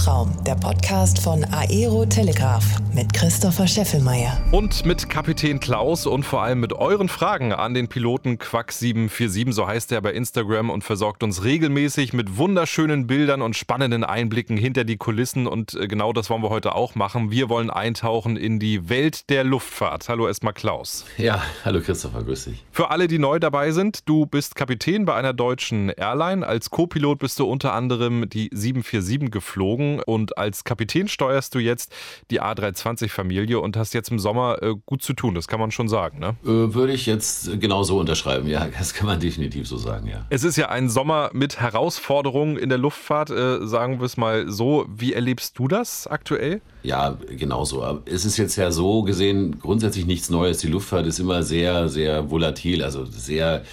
Luftraum, der Podcast von Aero Telegraph mit Christopher Scheffelmeier. Und mit Kapitän Klaus und vor allem mit euren Fragen an den Piloten Quack747, so heißt er bei Instagram und versorgt uns regelmäßig mit wunderschönen Bildern und spannenden Einblicken hinter die Kulissen. Und äh, genau das wollen wir heute auch machen. Wir wollen eintauchen in die Welt der Luftfahrt. Hallo erstmal Klaus. Ja, hallo Christopher, grüß dich. Für alle, die neu dabei sind, du bist Kapitän bei einer deutschen Airline. Als Co-Pilot bist du unter anderem die 747 geflogen und als Kapitän steuerst du jetzt die A320-Familie und hast jetzt im Sommer äh, gut zu tun, das kann man schon sagen, ne? Äh, würde ich jetzt genau so unterschreiben, ja, das kann man definitiv so sagen, ja. Es ist ja ein Sommer mit Herausforderungen in der Luftfahrt, äh, sagen wir es mal so. Wie erlebst du das aktuell? Ja, genauso. Es ist jetzt ja so gesehen grundsätzlich nichts Neues. Die Luftfahrt ist immer sehr, sehr volatil, also sehr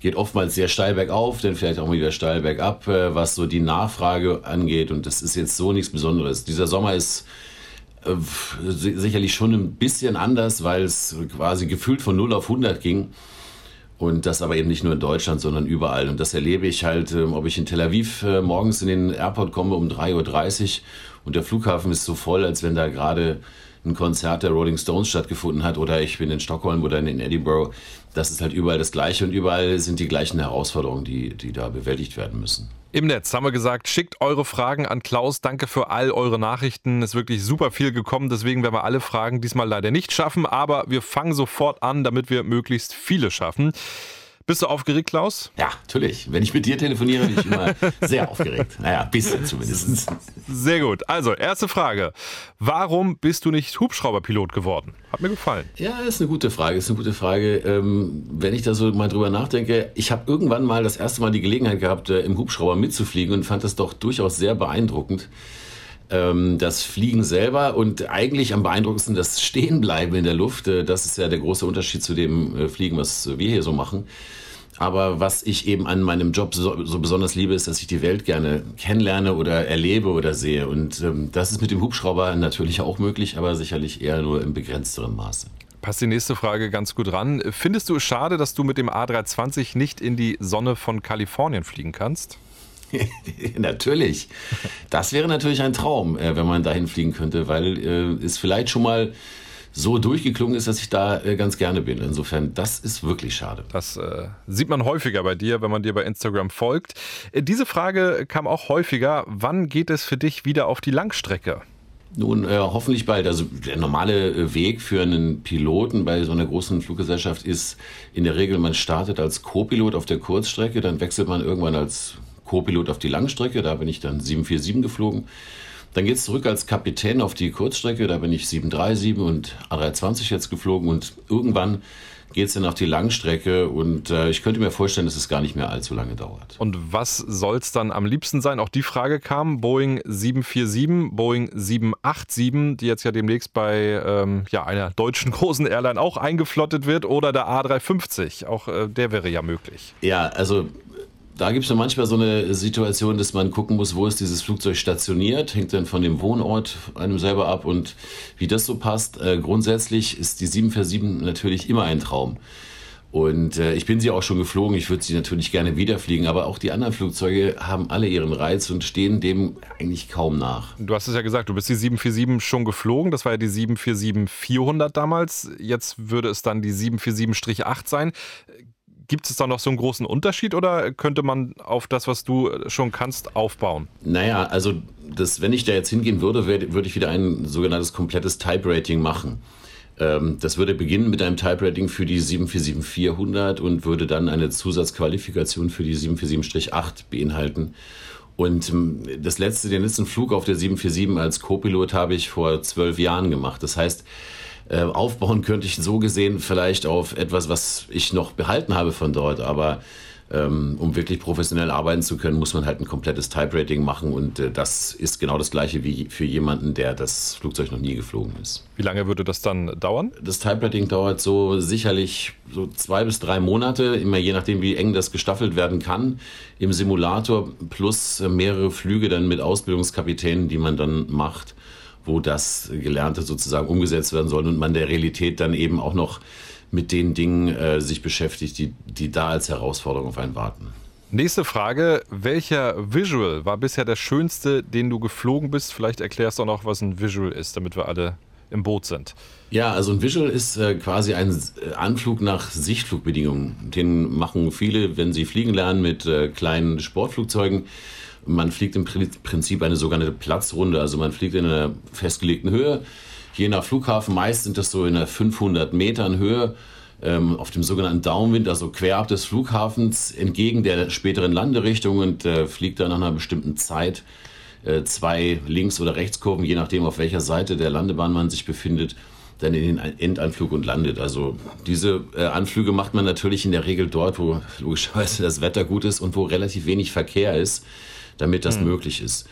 geht oftmals sehr steil bergauf, dann vielleicht auch mal wieder steil bergab, äh, was so die Nachfrage angeht. Und das ist jetzt so nichts Besonderes. Dieser Sommer ist äh, sicherlich schon ein bisschen anders, weil es quasi gefühlt von 0 auf 100 ging. Und das aber eben nicht nur in Deutschland, sondern überall. Und das erlebe ich halt, ähm, ob ich in Tel Aviv äh, morgens in den Airport komme um 3.30 Uhr und der Flughafen ist so voll, als wenn da gerade ein Konzert der Rolling Stones stattgefunden hat oder ich bin in Stockholm oder in Edinburgh. Das ist halt überall das Gleiche und überall sind die gleichen Herausforderungen, die, die da bewältigt werden müssen. Im Netz haben wir gesagt, schickt eure Fragen an Klaus. Danke für all eure Nachrichten. Es ist wirklich super viel gekommen. Deswegen werden wir alle Fragen diesmal leider nicht schaffen. Aber wir fangen sofort an, damit wir möglichst viele schaffen. Bist du aufgeregt, Klaus? Ja, natürlich. Wenn ich mit dir telefoniere, bin ich immer sehr aufgeregt. Naja, bisschen zumindest. Sehr gut. Also, erste Frage. Warum bist du nicht Hubschrauberpilot geworden? Hat mir gefallen. Ja, ist eine gute Frage. Ist eine gute Frage. Ähm, wenn ich da so mal drüber nachdenke, ich habe irgendwann mal das erste Mal die Gelegenheit gehabt, äh, im Hubschrauber mitzufliegen und fand das doch durchaus sehr beeindruckend ähm, das Fliegen selber und eigentlich am beeindruckendsten das Stehenbleiben in der Luft. Äh, das ist ja der große Unterschied zu dem äh, Fliegen, was wir hier so machen. Aber was ich eben an meinem Job so, so, besonders liebe, ist, dass ich die Welt gerne kennenlerne oder erlebe oder sehe. Und ähm, das ist mit dem Hubschrauber natürlich auch möglich, aber sicherlich eher nur im begrenzteren Maße. Passt die nächste Frage ganz gut ran. Findest du es schade, dass du mit dem A320 nicht in die Sonne von Kalifornien fliegen kannst? natürlich. Das wäre natürlich ein Traum, äh, wenn man dahin fliegen könnte, weil äh, es vielleicht schon mal so durchgeklungen ist, dass ich da äh, ganz gerne bin. Insofern, das ist wirklich schade. Das äh, sieht man häufiger bei dir, wenn man dir bei Instagram folgt. Äh, diese Frage kam auch häufiger. Wann geht es für dich wieder auf die Langstrecke? Nun, äh, hoffentlich bald. Also der normale äh, Weg für einen Piloten bei so einer großen Fluggesellschaft ist in der Regel, man startet als Co-Pilot auf der Kurzstrecke, dann wechselt man irgendwann als Co-Pilot auf die Langstrecke. Da bin ich dann 747 geflogen. Dann geht es zurück als Kapitän auf die Kurzstrecke. Da bin ich 737 und A320 jetzt geflogen. Und irgendwann geht es dann auf die Langstrecke. Und äh, ich könnte mir vorstellen, dass es gar nicht mehr allzu lange dauert. Und was soll es dann am liebsten sein? Auch die Frage kam. Boeing 747, Boeing 787, die jetzt ja demnächst bei ähm, ja, einer deutschen großen Airline auch eingeflottet wird. Oder der A350. Auch äh, der wäre ja möglich. Ja, also da gibt es ja manchmal so eine Situation, dass man gucken muss, wo ist dieses Flugzeug stationiert, hängt dann von dem Wohnort einem selber ab und wie das so passt. Äh, grundsätzlich ist die 747 natürlich immer ein Traum. Und äh, ich bin sie auch schon geflogen, ich würde sie natürlich gerne wieder fliegen, aber auch die anderen Flugzeuge haben alle ihren Reiz und stehen dem eigentlich kaum nach. Du hast es ja gesagt, du bist die 747 schon geflogen, das war ja die 747-400 damals, jetzt würde es dann die 747-8 sein. Gibt es da noch so einen großen Unterschied oder könnte man auf das, was du schon kannst, aufbauen? Naja, also das, wenn ich da jetzt hingehen würde, würde ich wieder ein sogenanntes komplettes Type-Rating machen. Ähm, das würde beginnen mit einem Type-Rating für die 747-400 und würde dann eine Zusatzqualifikation für die 747-8 beinhalten. Und ähm, das letzte, den letzten Flug auf der 747 als Co-Pilot habe ich vor zwölf Jahren gemacht. Das heißt, äh, aufbauen könnte ich so gesehen vielleicht auf etwas, was ich noch behalten habe von dort. Aber ähm, um wirklich professionell arbeiten zu können, muss man halt ein komplettes Type-Rating machen und äh, das ist genau das gleiche wie für jemanden, der das Flugzeug noch nie geflogen ist. Wie lange würde das dann dauern? Das Type-Rating dauert so sicherlich so zwei bis drei Monate, immer je nachdem, wie eng das gestaffelt werden kann im Simulator plus mehrere Flüge dann mit Ausbildungskapitänen, die man dann macht wo das Gelernte sozusagen umgesetzt werden soll und man der Realität dann eben auch noch mit den Dingen äh, sich beschäftigt, die, die da als Herausforderung auf einen warten. Nächste Frage. Welcher Visual war bisher der schönste, den du geflogen bist? Vielleicht erklärst du auch noch, was ein Visual ist, damit wir alle im Boot sind. Ja, also ein Visual ist äh, quasi ein äh, Anflug nach Sichtflugbedingungen. Den machen viele, wenn sie fliegen lernen, mit äh, kleinen Sportflugzeugen. Man fliegt im Prinzip eine sogenannte Platzrunde, also man fliegt in einer festgelegten Höhe. Je nach Flughafen, meist sind das so in einer 500 Metern Höhe ähm, auf dem sogenannten Downwind, also querab des Flughafens, entgegen der späteren Landerichtung und äh, fliegt dann nach einer bestimmten Zeit äh, zwei Links- oder Rechtskurven, je nachdem, auf welcher Seite der Landebahn man sich befindet, dann in den Endanflug und landet. Also diese äh, Anflüge macht man natürlich in der Regel dort, wo logischerweise das Wetter gut ist und wo relativ wenig Verkehr ist, damit das mhm. möglich ist.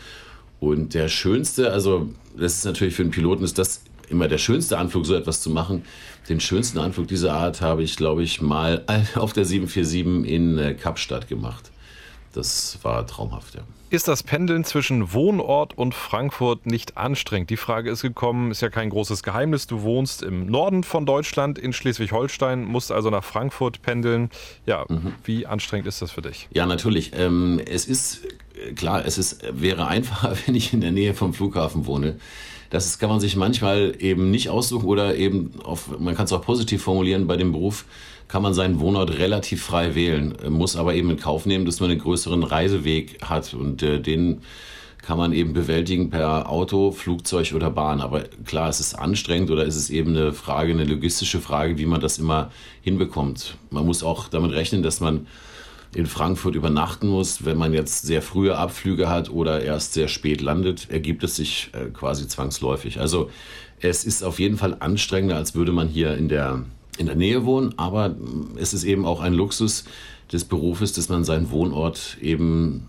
Und der schönste, also das ist natürlich für einen Piloten, ist das immer der schönste Anflug, so etwas zu machen. Den schönsten Anflug dieser Art habe ich, glaube ich, mal auf der 747 in äh, Kapstadt gemacht. Das war traumhaft, ja. Ist das Pendeln zwischen Wohnort und Frankfurt nicht anstrengend? Die Frage ist gekommen, ist ja kein großes Geheimnis. Du wohnst im Norden von Deutschland, in Schleswig-Holstein, musst also nach Frankfurt pendeln. Ja, mhm. wie anstrengend ist das für dich? Ja, natürlich. Ähm, es ist klar, es ist, wäre einfacher, wenn ich in der Nähe vom Flughafen wohne. Das kann man sich manchmal eben nicht aussuchen oder eben, auf, man kann es auch positiv formulieren, bei dem Beruf kann man seinen Wohnort relativ frei wählen, muss aber eben in Kauf nehmen, dass man einen größeren Reiseweg hat und äh, den kann man eben bewältigen per Auto, Flugzeug oder Bahn. Aber klar, es ist anstrengend oder ist es eben eine Frage, eine logistische Frage, wie man das immer hinbekommt. Man muss auch damit rechnen, dass man in Frankfurt übernachten muss. Wenn man jetzt sehr frühe Abflüge hat oder erst sehr spät landet, ergibt es sich äh, quasi zwangsläufig. Also es ist auf jeden Fall anstrengender, als würde man hier in der, in der Nähe wohnen. Aber es ist eben auch ein Luxus des Berufes, dass man seinen Wohnort eben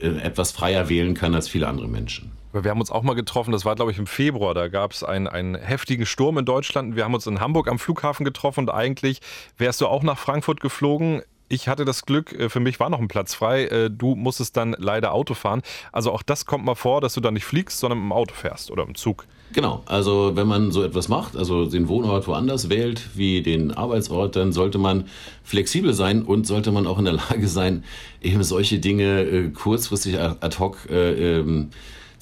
äh, etwas freier wählen kann als viele andere Menschen. Wir haben uns auch mal getroffen, das war glaube ich im Februar, da gab es einen, einen heftigen Sturm in Deutschland. Wir haben uns in Hamburg am Flughafen getroffen und eigentlich wärst du auch nach Frankfurt geflogen. Ich hatte das Glück, äh, für mich war noch ein Platz frei. Äh, du musstest dann leider Auto fahren. Also auch das kommt mal vor, dass du dann nicht fliegst, sondern im Auto fährst oder im Zug. Genau, also wenn man so etwas macht, also den Wohnort woanders wählt wie den Arbeitsort, dann sollte man flexibel sein und sollte man auch in der Lage sein, eben solche Dinge äh, kurzfristig ad hoc äh, ähm,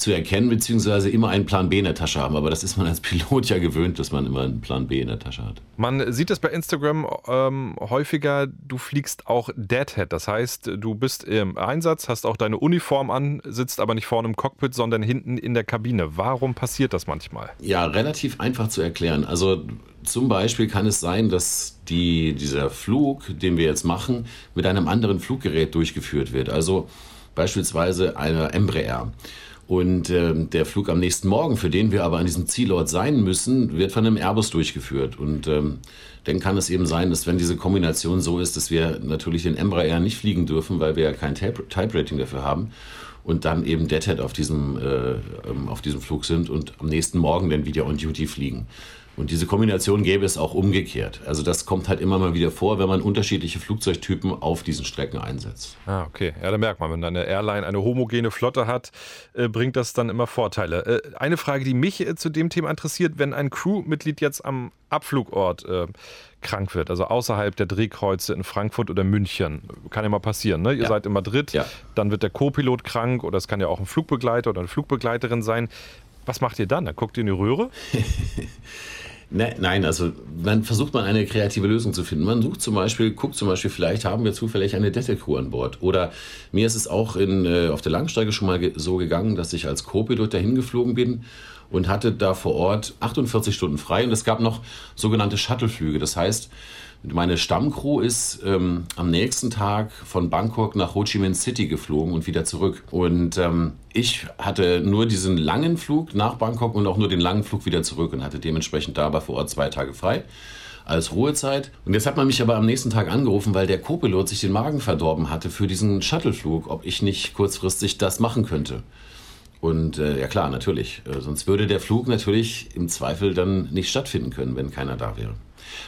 zu erkennen, beziehungsweise immer einen Plan B in der Tasche haben. Aber das ist man als Pilot ja gewöhnt, dass man immer einen Plan B in der Tasche hat. Man sieht das bei Instagram ähm, häufiger, du fliegst auch Deadhead. Das heißt, du bist im Einsatz, hast auch deine Uniform an, sitzt aber nicht vorne im Cockpit, sondern hinten in der Kabine. Warum passiert das manchmal? Ja, relativ einfach zu erklären. Also zum Beispiel kann es sein, dass die, dieser Flug, den wir jetzt machen, mit einem anderen Fluggerät durchgeführt wird. Also beispielsweise einer Embraer. Und äh, der Flug am nächsten Morgen, für den wir aber an diesem Zielort sein müssen, wird von einem Airbus durchgeführt. Und ähm, dann kann es eben sein, dass wenn diese Kombination so ist, dass wir natürlich den Embraer nicht fliegen dürfen, weil wir ja kein Type-Rating dafür haben und dann eben Deadhead auf diesem, äh, ähm, auf diesem Flug sind und am nächsten Morgen dann wieder on Duty fliegen. Und diese Kombination gäbe es auch umgekehrt. Also das kommt halt immer mal wieder vor, wenn man unterschiedliche Flugzeugtypen auf diesen Strecken einsetzt. Ah, okay. Ja, da merkt man, wenn eine Airline eine homogene Flotte hat, äh, bringt das dann immer Vorteile. Äh, eine Frage, die mich äh, zu dem Thema interessiert, wenn ein Crewmitglied jetzt am Abflugort äh, krank wird, also außerhalb der Drehkreuze in Frankfurt oder München, kann ja mal passieren. Ne? Ihr ja. seid in Madrid, ja. dann wird der Co-Pilot krank oder es kann ja auch ein Flugbegleiter oder eine Flugbegleiterin sein. Was macht ihr dann? Dann guckt ihr in die Röhre? Ne, nein, also dann versucht man eine kreative Lösung zu finden. Man sucht zum Beispiel, guckt zum Beispiel, vielleicht haben wir zufällig eine Detective an Bord. Oder mir ist es auch in, äh, auf der Langstrecke schon mal ge so gegangen, dass ich als Co-Pilot dahin geflogen bin und hatte da vor Ort 48 Stunden frei und es gab noch sogenannte Shuttleflüge. Das heißt, meine Stammcrew ist ähm, am nächsten Tag von Bangkok nach Ho Chi Minh City geflogen und wieder zurück. Und ähm, ich hatte nur diesen langen Flug nach Bangkok und auch nur den langen Flug wieder zurück und hatte dementsprechend dabei vor Ort zwei Tage frei als Ruhezeit. Und jetzt hat man mich aber am nächsten Tag angerufen, weil der Co-Pilot sich den Magen verdorben hatte für diesen Shuttleflug, ob ich nicht kurzfristig das machen könnte. Und äh, ja klar, natürlich. Äh, sonst würde der Flug natürlich im Zweifel dann nicht stattfinden können, wenn keiner da wäre.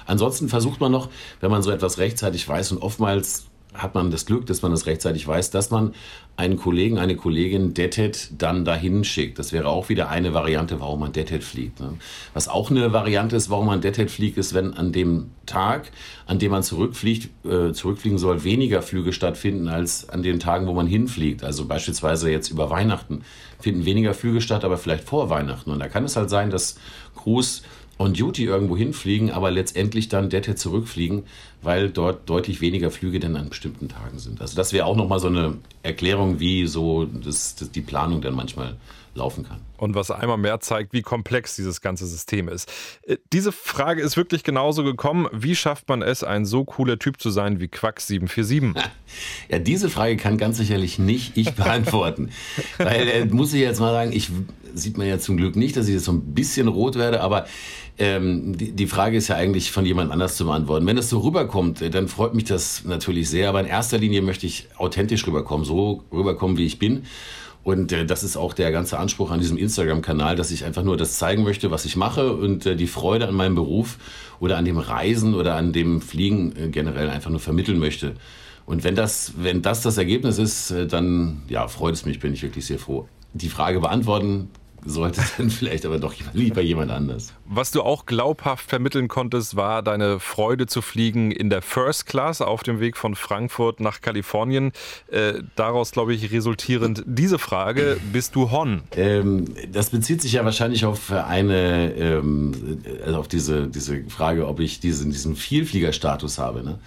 Ansonsten versucht man noch, wenn man so etwas rechtzeitig weiß und oftmals hat man das Glück, dass man das rechtzeitig weiß, dass man einen Kollegen, eine Kollegin Detet dann dahin schickt. Das wäre auch wieder eine Variante, warum man Detet fliegt. Ne? Was auch eine Variante ist, warum man Detet fliegt, ist, wenn an dem Tag, an dem man zurückfliegt, äh, zurückfliegen soll, weniger Flüge stattfinden als an den Tagen, wo man hinfliegt. Also beispielsweise jetzt über Weihnachten finden weniger Flüge statt, aber vielleicht vor Weihnachten. Und da kann es halt sein, dass Crews on Duty irgendwo hinfliegen, aber letztendlich dann Dette zurückfliegen, weil dort deutlich weniger Flüge denn an bestimmten Tagen sind. Also das wäre auch nochmal so eine Erklärung, wie so das, das, die Planung dann manchmal laufen kann. Und was einmal mehr zeigt, wie komplex dieses ganze System ist. Äh, diese Frage ist wirklich genauso gekommen. Wie schafft man es, ein so cooler Typ zu sein wie Quack 747? Ja, diese Frage kann ganz sicherlich nicht ich beantworten. Weil, äh, muss ich jetzt mal sagen, ich sieht man ja zum Glück nicht, dass ich jetzt so ein bisschen rot werde, aber ähm, die, die, Frage ist ja eigentlich von jemand anders zu beantworten. Wenn es so rüberkommt, äh, dann freut mich das natürlich sehr, aber in erster Linie möchte ich authentisch rüberkommen, so rüberkommen, wie ich bin. Und äh, das ist auch der ganze Anspruch an diesem Instagram-Kanal, dass ich einfach nur das zeigen möchte, was ich mache und äh, die Freude an meinem Beruf oder an dem Reisen oder an dem Fliegen äh, generell einfach nur vermitteln möchte. Und wenn das, wenn das das Ergebnis ist, äh, dann ja, freut es mich, bin ich wirklich sehr froh. Die Frage beantworten sollte dann vielleicht aber doch lieber jemand anders. Was du auch glaubhaft vermitteln konntest, war deine Freude zu fliegen in der First Class auf dem Weg von Frankfurt nach Kalifornien. Äh, daraus, glaube ich, resultierend diese Frage, bist du Hon? Ähm, das bezieht sich ja wahrscheinlich auf eine, ähm, also auf diese, diese Frage, ob ich diesen, diesen Vielfliegerstatus habe. Ne?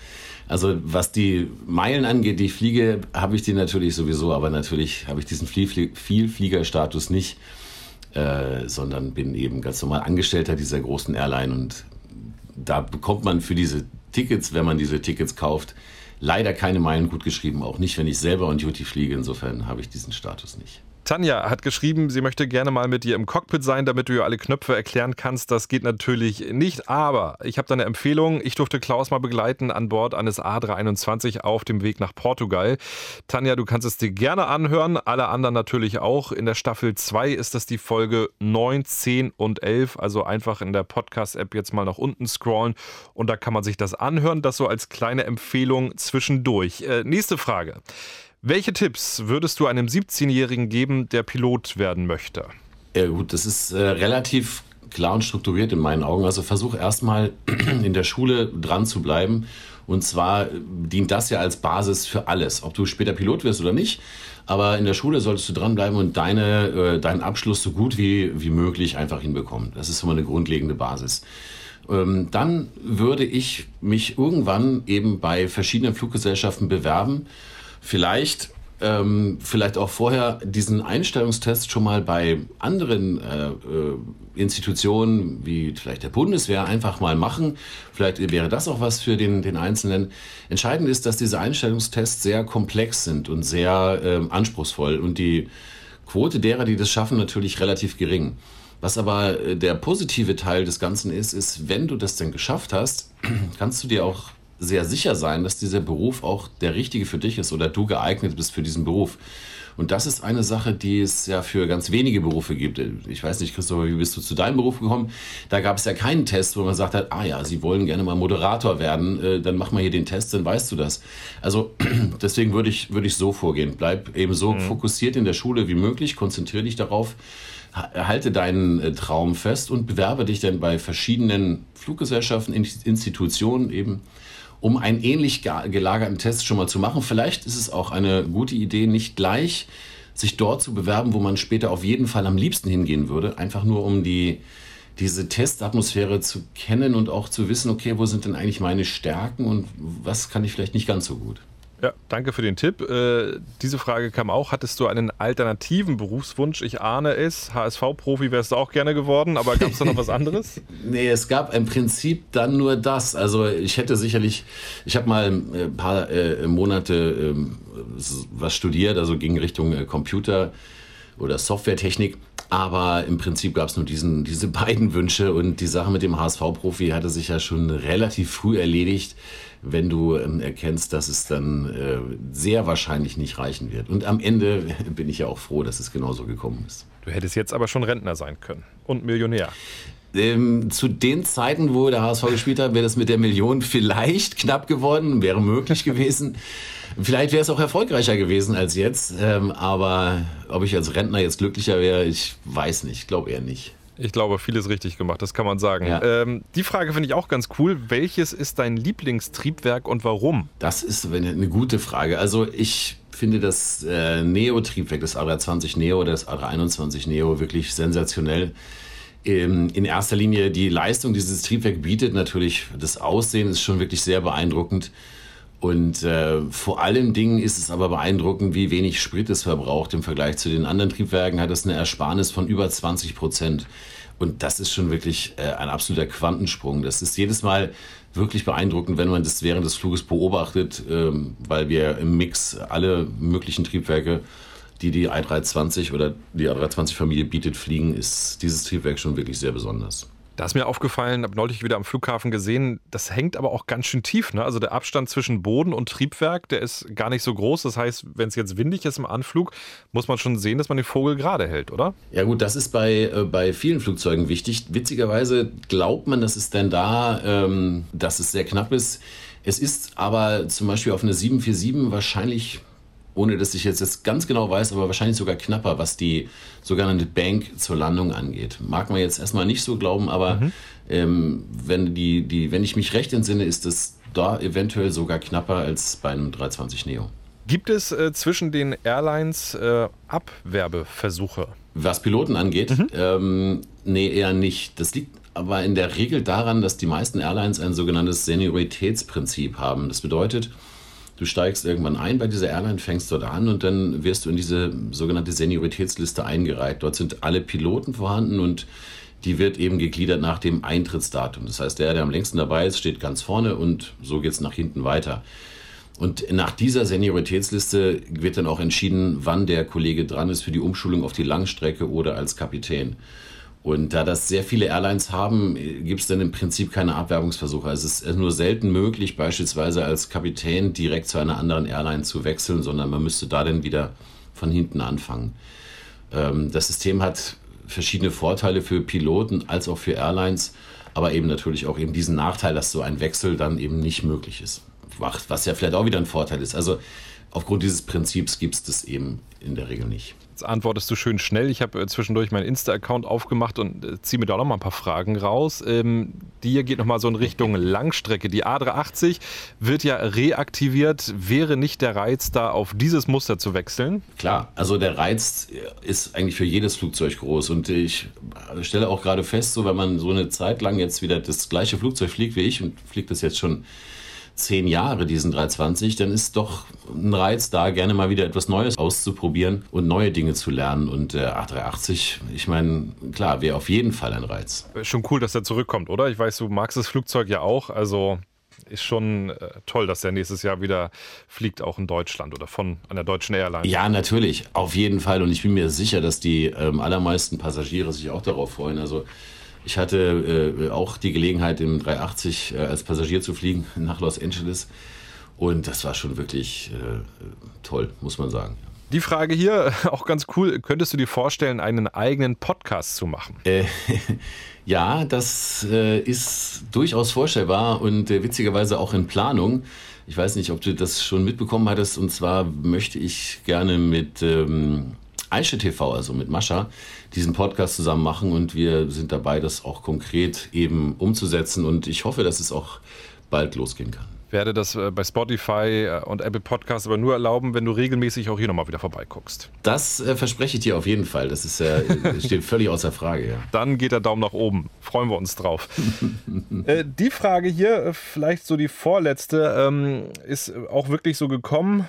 Also was die Meilen angeht, die ich fliege, habe ich die natürlich sowieso, aber natürlich habe ich diesen Vielfliegerstatus nicht äh, sondern bin eben ganz normal Angestellter dieser großen Airline und da bekommt man für diese Tickets, wenn man diese Tickets kauft, leider keine Meilen gut geschrieben, auch nicht, wenn ich selber on Duty fliege. Insofern habe ich diesen Status nicht. Tanja hat geschrieben, sie möchte gerne mal mit dir im Cockpit sein, damit du ihr alle Knöpfe erklären kannst. Das geht natürlich nicht, aber ich habe da eine Empfehlung. Ich durfte Klaus mal begleiten an Bord eines A321 auf dem Weg nach Portugal. Tanja, du kannst es dir gerne anhören, alle anderen natürlich auch. In der Staffel 2 ist das die Folge 9, 10 und 11. Also einfach in der Podcast-App jetzt mal nach unten scrollen und da kann man sich das anhören. Das so als kleine Empfehlung zwischendurch. Äh, nächste Frage. Welche Tipps würdest du einem 17-Jährigen geben, der Pilot werden möchte? Ja gut, das ist äh, relativ klar und strukturiert in meinen Augen. Also versuch erstmal in der Schule dran zu bleiben. Und zwar dient das ja als Basis für alles, ob du später Pilot wirst oder nicht. Aber in der Schule solltest du dranbleiben und deine, äh, deinen Abschluss so gut wie, wie möglich einfach hinbekommen. Das ist immer eine grundlegende Basis. Ähm, dann würde ich mich irgendwann eben bei verschiedenen Fluggesellschaften bewerben vielleicht ähm, vielleicht auch vorher diesen Einstellungstest schon mal bei anderen äh, äh, Institutionen wie vielleicht der Bundeswehr einfach mal machen. Vielleicht wäre das auch was für den, den Einzelnen. Entscheidend ist, dass diese Einstellungstests sehr komplex sind und sehr äh, anspruchsvoll und die Quote derer, die das schaffen, natürlich relativ gering. Was aber äh, der positive Teil des Ganzen ist, ist, wenn du das denn geschafft hast, kannst du dir auch sehr sicher sein, dass dieser Beruf auch der richtige für dich ist oder du geeignet bist für diesen Beruf. Und das ist eine Sache, die es ja für ganz wenige Berufe gibt. Ich weiß nicht, Christopher, wie bist du zu deinem Beruf gekommen? Da gab es ja keinen Test, wo man sagt hat, ah ja, Sie wollen gerne mal Moderator werden, äh, dann mach mal hier den Test, dann weißt du das. Also deswegen würde ich, würde ich so vorgehen. Bleib eben so mhm. fokussiert in der Schule wie möglich, konzentriere dich darauf, halte deinen äh, Traum fest und bewerbe dich dann bei verschiedenen Fluggesellschaften, Institutionen eben um einen ähnlich gelagerten Test schon mal zu machen. Vielleicht ist es auch eine gute Idee, nicht gleich sich dort zu bewerben, wo man später auf jeden Fall am liebsten hingehen würde, einfach nur um die diese Testatmosphäre zu kennen und auch zu wissen, okay, wo sind denn eigentlich meine Stärken und was kann ich vielleicht nicht ganz so gut. Ja, danke für den Tipp. Äh, diese Frage kam auch. Hattest du einen alternativen Berufswunsch? Ich ahne es. HSV-Profi wärst du auch gerne geworden, aber gab es da noch was anderes? nee, es gab im Prinzip dann nur das. Also ich hätte sicherlich, ich habe mal ein äh, paar äh, Monate äh, was studiert, also ging Richtung äh, Computer oder Softwaretechnik. Aber im Prinzip gab es nur diesen, diese beiden Wünsche und die Sache mit dem HSV-Profi hatte sich ja schon relativ früh erledigt wenn du ähm, erkennst, dass es dann äh, sehr wahrscheinlich nicht reichen wird. Und am Ende bin ich ja auch froh, dass es genauso gekommen ist. Du hättest jetzt aber schon Rentner sein können und Millionär. Ähm, zu den Zeiten, wo der HSV gespielt hat, wäre das mit der Million vielleicht knapp geworden, wäre möglich gewesen. Vielleicht wäre es auch erfolgreicher gewesen als jetzt, ähm, aber ob ich als Rentner jetzt glücklicher wäre, ich weiß nicht, ich glaube eher nicht. Ich glaube, vieles richtig gemacht, das kann man sagen. Ja. Ähm, die Frage finde ich auch ganz cool. Welches ist dein Lieblingstriebwerk und warum? Das ist eine, gute Frage. Also ich finde das äh, Neo-Triebwerk, das A320 Neo, das A321 Neo wirklich sensationell. Ähm, in erster Linie die Leistung, die dieses Triebwerk bietet, natürlich das Aussehen ist schon wirklich sehr beeindruckend. Und äh, vor allen Dingen ist es aber beeindruckend, wie wenig Sprit es verbraucht. Im Vergleich zu den anderen Triebwerken hat es eine Ersparnis von über 20 Prozent. Und das ist schon wirklich äh, ein absoluter Quantensprung. Das ist jedes Mal wirklich beeindruckend, wenn man das während des Fluges beobachtet, ähm, weil wir im Mix alle möglichen Triebwerke, die die i320 oder die A320-Familie bietet, fliegen, ist dieses Triebwerk schon wirklich sehr besonders. Da ist mir aufgefallen, habe neulich wieder am Flughafen gesehen, das hängt aber auch ganz schön tief. Ne? Also der Abstand zwischen Boden und Triebwerk, der ist gar nicht so groß. Das heißt, wenn es jetzt windig ist im Anflug, muss man schon sehen, dass man den Vogel gerade hält, oder? Ja gut, das ist bei, äh, bei vielen Flugzeugen wichtig. Witzigerweise glaubt man, dass es denn da, ähm, dass es sehr knapp ist. Es ist aber zum Beispiel auf eine 747 wahrscheinlich ohne dass ich jetzt das ganz genau weiß, aber wahrscheinlich sogar knapper, was die sogenannte Bank zur Landung angeht. Mag man jetzt erstmal nicht so glauben, aber mhm. ähm, wenn, die, die, wenn ich mich recht entsinne, ist es da eventuell sogar knapper als bei einem 320 Neo. Gibt es äh, zwischen den Airlines äh, Abwerbeversuche? Was Piloten angeht, mhm. ähm, nee, eher nicht. Das liegt aber in der Regel daran, dass die meisten Airlines ein sogenanntes Senioritätsprinzip haben. Das bedeutet, Du steigst irgendwann ein bei dieser Airline, fängst dort an und dann wirst du in diese sogenannte Senioritätsliste eingereiht. Dort sind alle Piloten vorhanden und die wird eben gegliedert nach dem Eintrittsdatum. Das heißt, der, der am längsten dabei ist, steht ganz vorne und so geht es nach hinten weiter. Und nach dieser Senioritätsliste wird dann auch entschieden, wann der Kollege dran ist für die Umschulung auf die Langstrecke oder als Kapitän. Und da das sehr viele Airlines haben, gibt es dann im Prinzip keine Abwerbungsversuche. Also es ist nur selten möglich, beispielsweise als Kapitän direkt zu einer anderen Airline zu wechseln, sondern man müsste da dann wieder von hinten anfangen. Ähm, das System hat verschiedene Vorteile für Piloten als auch für Airlines, aber eben natürlich auch eben diesen Nachteil, dass so ein Wechsel dann eben nicht möglich ist. Was ja vielleicht auch wieder ein Vorteil ist. Also aufgrund dieses Prinzips gibt es das eben in der Regel nicht. Jetzt antwortest du schön schnell. Ich habe äh, zwischendurch meinen Insta-Account aufgemacht und äh, ziehe mir da noch mal ein paar Fragen raus. Ähm, die hier geht noch mal so in Richtung Langstrecke. Die A380 wird ja reaktiviert. Wäre nicht der Reiz, da auf dieses Muster zu wechseln? Klar, also der Reiz ist eigentlich für jedes Flugzeug groß. Und ich stelle auch gerade fest, so wenn man so eine Zeit lang jetzt wieder das gleiche Flugzeug fliegt wie ich und fliegt das jetzt schon zehn Jahre, diesen 320, dann ist doch ein Reiz da, gerne mal wieder etwas Neues auszuprobieren und neue Dinge zu lernen. Und der A380, ich meine, klar, wäre auf jeden Fall ein Reiz. Schon cool, dass er zurückkommt, oder? Ich weiß, du magst das Flugzeug ja auch, also ist schon äh, toll, dass er nächstes Jahr wieder fliegt, auch in Deutschland oder von einer deutschen Airline. Ja, natürlich, auf jeden Fall. Und ich bin mir sicher, dass die ähm, allermeisten Passagiere sich auch darauf freuen. Also ich hatte äh, auch die Gelegenheit, im 380 äh, als Passagier zu fliegen nach Los Angeles. Und das war schon wirklich äh, toll, muss man sagen. Die Frage hier, auch ganz cool, könntest du dir vorstellen, einen eigenen Podcast zu machen? Äh, ja, das äh, ist durchaus vorstellbar und äh, witzigerweise auch in Planung. Ich weiß nicht, ob du das schon mitbekommen hattest. Und zwar möchte ich gerne mit ähm, Aische TV, also mit Mascha, diesen Podcast zusammen machen und wir sind dabei, das auch konkret eben umzusetzen. Und ich hoffe, dass es auch bald losgehen kann werde das äh, bei Spotify äh, und Apple Podcasts aber nur erlauben, wenn du regelmäßig auch hier nochmal wieder vorbeiguckst. Das äh, verspreche ich dir auf jeden Fall. Das ist, äh, steht völlig außer Frage. Ja. Dann geht der Daumen nach oben. Freuen wir uns drauf. äh, die Frage hier, äh, vielleicht so die vorletzte, ähm, ist auch wirklich so gekommen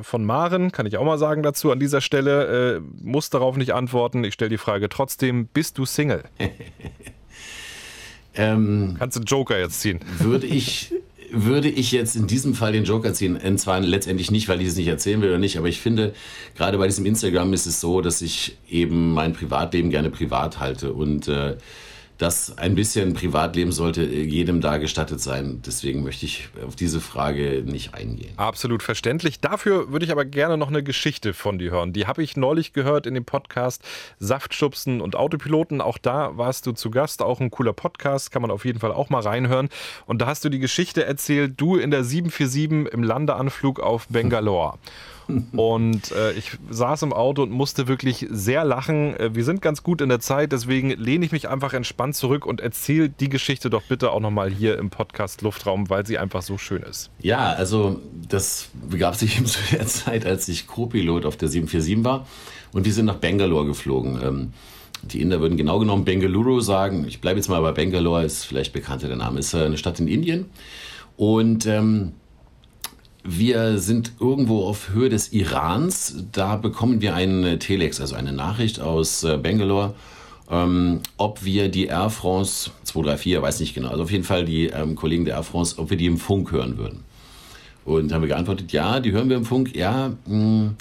von Maren, kann ich auch mal sagen dazu an dieser Stelle. muss darauf nicht antworten. Ich stelle die Frage trotzdem: Bist du Single? ähm, Kannst du Joker jetzt ziehen? Würde ich würde ich jetzt in diesem Fall den Joker ziehen. Und zwar letztendlich nicht, weil ich es nicht erzählen will oder nicht, aber ich finde, gerade bei diesem Instagram ist es so, dass ich eben mein Privatleben gerne privat halte. Und äh, dass ein bisschen Privatleben sollte jedem da gestattet sein. Deswegen möchte ich auf diese Frage nicht eingehen. Absolut verständlich. Dafür würde ich aber gerne noch eine Geschichte von dir hören. Die habe ich neulich gehört in dem Podcast Saftschubsen und Autopiloten. Auch da warst du zu Gast. Auch ein cooler Podcast, kann man auf jeden Fall auch mal reinhören. Und da hast du die Geschichte erzählt, du in der 747 im Landeanflug auf Bangalore. Und äh, ich saß im Auto und musste wirklich sehr lachen. Äh, wir sind ganz gut in der Zeit, deswegen lehne ich mich einfach entspannt zurück und erzähle die Geschichte doch bitte auch nochmal hier im Podcast Luftraum, weil sie einfach so schön ist. Ja, also das begab sich eben zu der Zeit, als ich Co-Pilot auf der 747 war und wir sind nach Bangalore geflogen. Ähm, die Inder würden genau genommen Bengaluru sagen. Ich bleibe jetzt mal bei Bangalore, ist vielleicht bekannter der Name. Ist eine Stadt in Indien. Und ähm, wir sind irgendwo auf Höhe des Irans. Da bekommen wir einen Telex, also eine Nachricht aus äh, Bangalore, ähm, ob wir die Air France 234, weiß nicht genau, also auf jeden Fall die ähm, Kollegen der Air France, ob wir die im Funk hören würden. Und haben wir geantwortet, ja, die hören wir im Funk. Ja, mh, hm,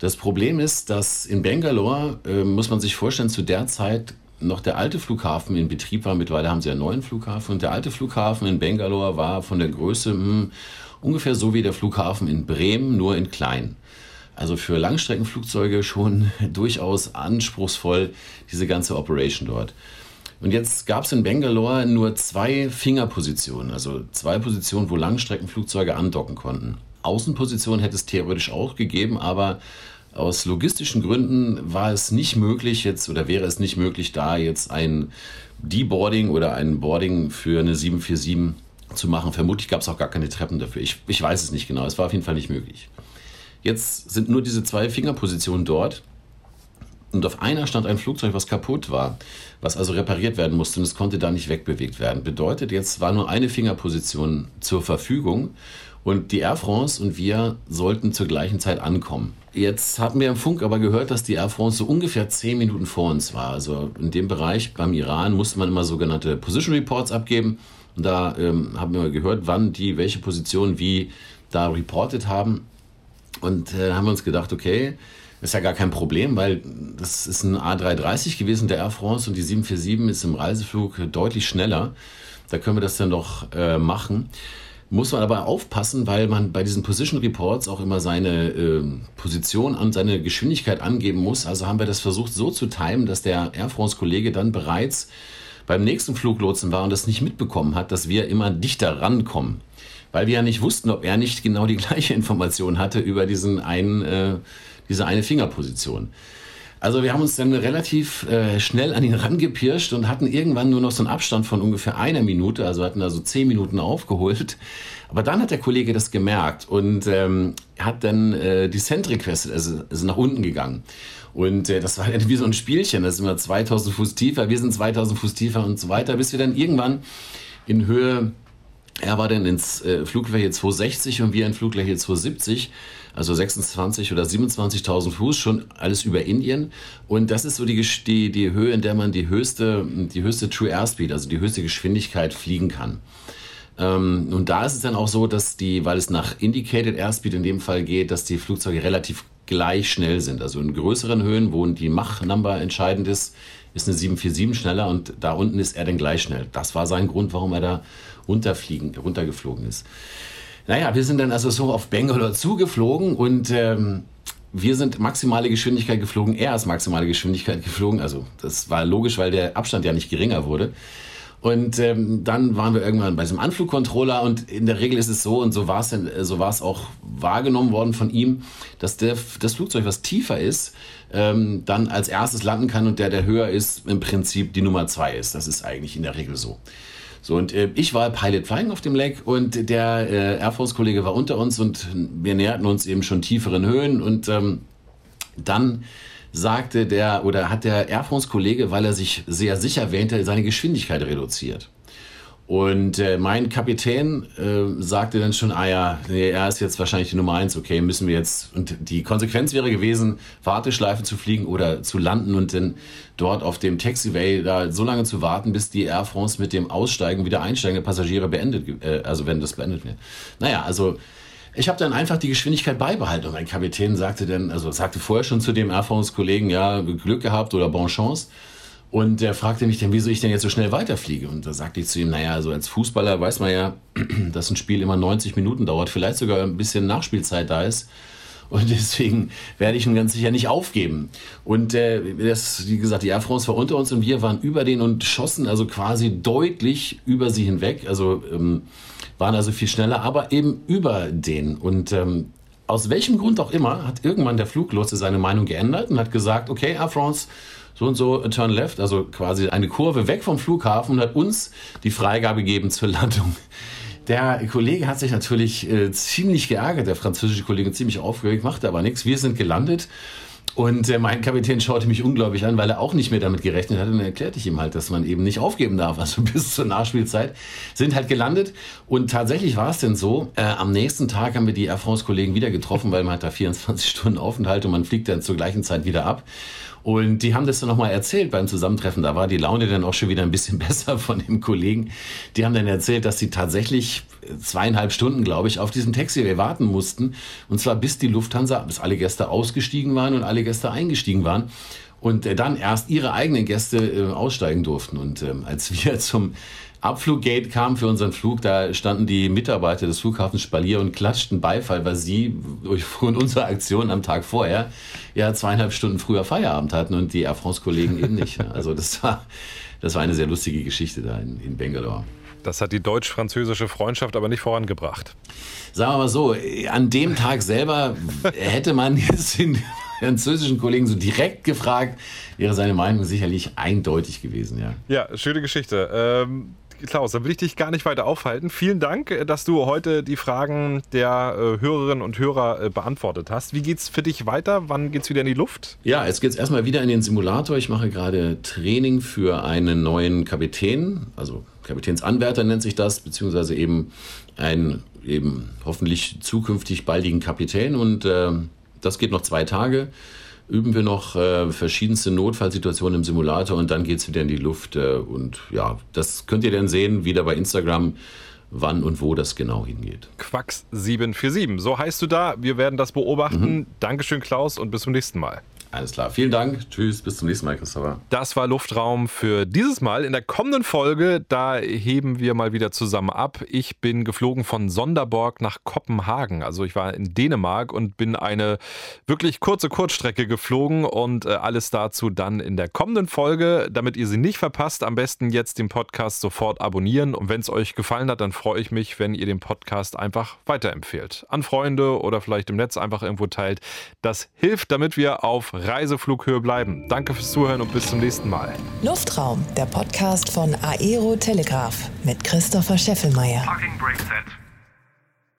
das Problem ist, dass in Bangalore, äh, muss man sich vorstellen, zu der Zeit noch der alte Flughafen in Betrieb war. Mittlerweile haben sie einen neuen Flughafen. Und der alte Flughafen in Bangalore war von der Größe mh, hm, Ungefähr so wie der Flughafen in Bremen, nur in klein. Also für Langstreckenflugzeuge schon durchaus anspruchsvoll, diese ganze Operation dort. Und jetzt gab es in Bangalore nur zwei Fingerpositionen, also zwei Positionen, wo Langstreckenflugzeuge andocken konnten. Außenpositionen hätte es theoretisch auch gegeben, aber aus logistischen Gründen war es nicht möglich jetzt oder wäre es nicht möglich, da jetzt ein Deboarding oder ein Boarding für eine 747 zu machen. Vermutlich gab es auch gar keine Treppen dafür. Ich, ich weiß es nicht genau. Es war auf jeden Fall nicht möglich. Jetzt sind nur diese zwei Fingerpositionen dort. Und auf einer stand ein Flugzeug, was kaputt war, was also repariert werden musste und es konnte da nicht wegbewegt werden. Bedeutet, jetzt war nur eine Fingerposition zur Verfügung und die Air France und wir sollten zur gleichen Zeit ankommen. Jetzt hatten wir im Funk aber gehört, dass die Air France so ungefähr zehn Minuten vor uns war. Also in dem Bereich beim Iran musste man immer sogenannte Position Reports abgeben. Und da ähm, haben wir gehört, wann die welche Position wie da reported haben. Und äh, haben uns gedacht, okay, ist ja gar kein Problem, weil das ist ein A330 gewesen, der Air France, und die 747 ist im Reiseflug deutlich schneller. Da können wir das dann doch äh, machen. Muss man aber aufpassen, weil man bei diesen Position Reports auch immer seine äh, Position und seine Geschwindigkeit angeben muss. Also haben wir das versucht so zu timen, dass der Air France-Kollege dann bereits beim nächsten Fluglotsen war und das nicht mitbekommen hat, dass wir immer dichter rankommen. Weil wir ja nicht wussten, ob er nicht genau die gleiche Information hatte über diesen einen, äh, diese eine Fingerposition. Also wir haben uns dann relativ äh, schnell an ihn rangepirscht und hatten irgendwann nur noch so einen Abstand von ungefähr einer Minute, also hatten da so zehn Minuten aufgeholt. Aber dann hat der Kollege das gemerkt und ähm, hat dann äh, die Send Request, also ist nach unten gegangen. Und äh, das war wie so ein Spielchen. Das ist immer 2000 Fuß tiefer, wir sind 2000 Fuß tiefer und so weiter, bis wir dann irgendwann in Höhe, er war dann ins äh, Flugfläche 260 und wir in Flugfläche 270, also 26 oder 27.000 Fuß, schon alles über Indien. Und das ist so die, die, die Höhe, in der man die höchste, die höchste True Airspeed, also die höchste Geschwindigkeit fliegen kann. Ähm, und da ist es dann auch so, dass die, weil es nach Indicated Airspeed in dem Fall geht, dass die Flugzeuge relativ gleich schnell sind. Also in größeren Höhen, wo die Mach-Number entscheidend ist, ist eine 747 schneller und da unten ist er dann gleich schnell. Das war sein Grund, warum er da runterfliegen, runtergeflogen ist. Naja, wir sind dann also so auf Bangalore zugeflogen und ähm, wir sind maximale Geschwindigkeit geflogen, er ist maximale Geschwindigkeit geflogen. Also das war logisch, weil der Abstand ja nicht geringer wurde. Und ähm, dann waren wir irgendwann bei diesem Anflugcontroller und in der Regel ist es so und so war es so war es auch wahrgenommen worden von ihm, dass der, das Flugzeug, was tiefer ist, ähm, dann als erstes landen kann und der, der höher ist, im Prinzip die Nummer zwei ist. Das ist eigentlich in der Regel so. So, und äh, ich war Pilot Flying auf dem Leck und der äh, Air Force-Kollege war unter uns und wir näherten uns eben schon tieferen Höhen und ähm, dann sagte der oder hat der Air France-Kollege, weil er sich sehr sicher wähnte, seine Geschwindigkeit reduziert. Und äh, mein Kapitän äh, sagte dann schon, ah ja, nee, er ist jetzt wahrscheinlich die Nummer eins, okay, müssen wir jetzt. Und die Konsequenz wäre gewesen, Warteschleife zu fliegen oder zu landen und dann dort auf dem Taxiway da so lange zu warten, bis die Air France mit dem Aussteigen wieder einsteigende Passagiere beendet, äh, also wenn das beendet wird. Naja, also ich habe dann einfach die Geschwindigkeit beibehalten und mein Kapitän sagte dann, also sagte vorher schon zu dem Air France-Kollegen, ja, Glück gehabt oder Bonchance. Und er fragte mich dann, wieso ich denn jetzt so schnell weiterfliege. Und da sagte ich zu ihm, naja, also als Fußballer weiß man ja, dass ein Spiel immer 90 Minuten dauert, vielleicht sogar ein bisschen Nachspielzeit da ist. Und deswegen werde ich ihn ganz sicher nicht aufgeben. Und äh, das, wie gesagt, die Air France war unter uns und wir waren über den und schossen also quasi deutlich über sie hinweg. Also ähm, waren also viel schneller, aber eben über den. Und ähm, aus welchem Grund auch immer hat irgendwann der Fluglotse seine Meinung geändert und hat gesagt, okay, Air France, so und so, turn left, also quasi eine Kurve weg vom Flughafen und hat uns die Freigabe gegeben zur Landung. Der Kollege hat sich natürlich äh, ziemlich geärgert, der französische Kollege ziemlich aufgeregt, machte aber nichts. Wir sind gelandet und äh, mein Kapitän schaute mich unglaublich an, weil er auch nicht mehr damit gerechnet hat. Und dann erklärte ich ihm halt, dass man eben nicht aufgeben darf. Also bis zur Nachspielzeit sind halt gelandet. Und tatsächlich war es denn so, äh, am nächsten Tag haben wir die Air France-Kollegen wieder getroffen, weil man hat da 24 Stunden Aufenthalt und man fliegt dann zur gleichen Zeit wieder ab. Und die haben das dann nochmal erzählt beim Zusammentreffen. Da war die Laune dann auch schon wieder ein bisschen besser von dem Kollegen. Die haben dann erzählt, dass sie tatsächlich zweieinhalb Stunden, glaube ich, auf diesen Taxi warten mussten. Und zwar bis die Lufthansa, bis alle Gäste ausgestiegen waren und alle Gäste eingestiegen waren und äh, dann erst ihre eigenen Gäste äh, aussteigen durften. Und ähm, als wir zum Abfluggate kam für unseren Flug, da standen die Mitarbeiter des Flughafens Spalier und klatschten Beifall, weil sie aufgrund unserer Aktion am Tag vorher ja zweieinhalb Stunden früher Feierabend hatten und die Air France-Kollegen eben nicht. Also das war, das war eine sehr lustige Geschichte da in, in Bangalore. Das hat die deutsch-französische Freundschaft aber nicht vorangebracht. Sagen wir mal so, an dem Tag selber hätte man jetzt den französischen Kollegen so direkt gefragt, wäre seine Meinung sicherlich eindeutig gewesen, ja. Ja, schöne Geschichte. Ähm Klaus, dann will ich dich gar nicht weiter aufhalten. Vielen Dank, äh, dass du heute die Fragen der äh, Hörerinnen und Hörer äh, beantwortet hast. Wie geht's für dich weiter? Wann geht's wieder in die Luft? Ja, jetzt geht's erstmal wieder in den Simulator. Ich mache gerade Training für einen neuen Kapitän, also Kapitänsanwärter nennt sich das, beziehungsweise eben einen eben hoffentlich zukünftig baldigen Kapitän und äh, das geht noch zwei Tage üben wir noch äh, verschiedenste Notfallsituationen im Simulator und dann geht es wieder in die Luft. Äh, und ja, das könnt ihr dann sehen, wieder bei Instagram, wann und wo das genau hingeht. Quacks 747, so heißt du da. Wir werden das beobachten. Mhm. Dankeschön, Klaus, und bis zum nächsten Mal. Alles klar. Vielen Dank. Tschüss. Bis zum nächsten Mal, Christopher. Das war Luftraum für dieses Mal. In der kommenden Folge, da heben wir mal wieder zusammen ab. Ich bin geflogen von Sonderborg nach Kopenhagen. Also ich war in Dänemark und bin eine wirklich kurze Kurzstrecke geflogen und äh, alles dazu dann in der kommenden Folge. Damit ihr sie nicht verpasst, am besten jetzt den Podcast sofort abonnieren. Und wenn es euch gefallen hat, dann freue ich mich, wenn ihr den Podcast einfach weiterempfehlt. An Freunde oder vielleicht im Netz einfach irgendwo teilt. Das hilft, damit wir auf Reiseflughöhe bleiben. Danke fürs Zuhören und bis zum nächsten Mal. Luftraum, der Podcast von Aero Telegraph mit Christopher Scheffelmeier. Parking Brake Set.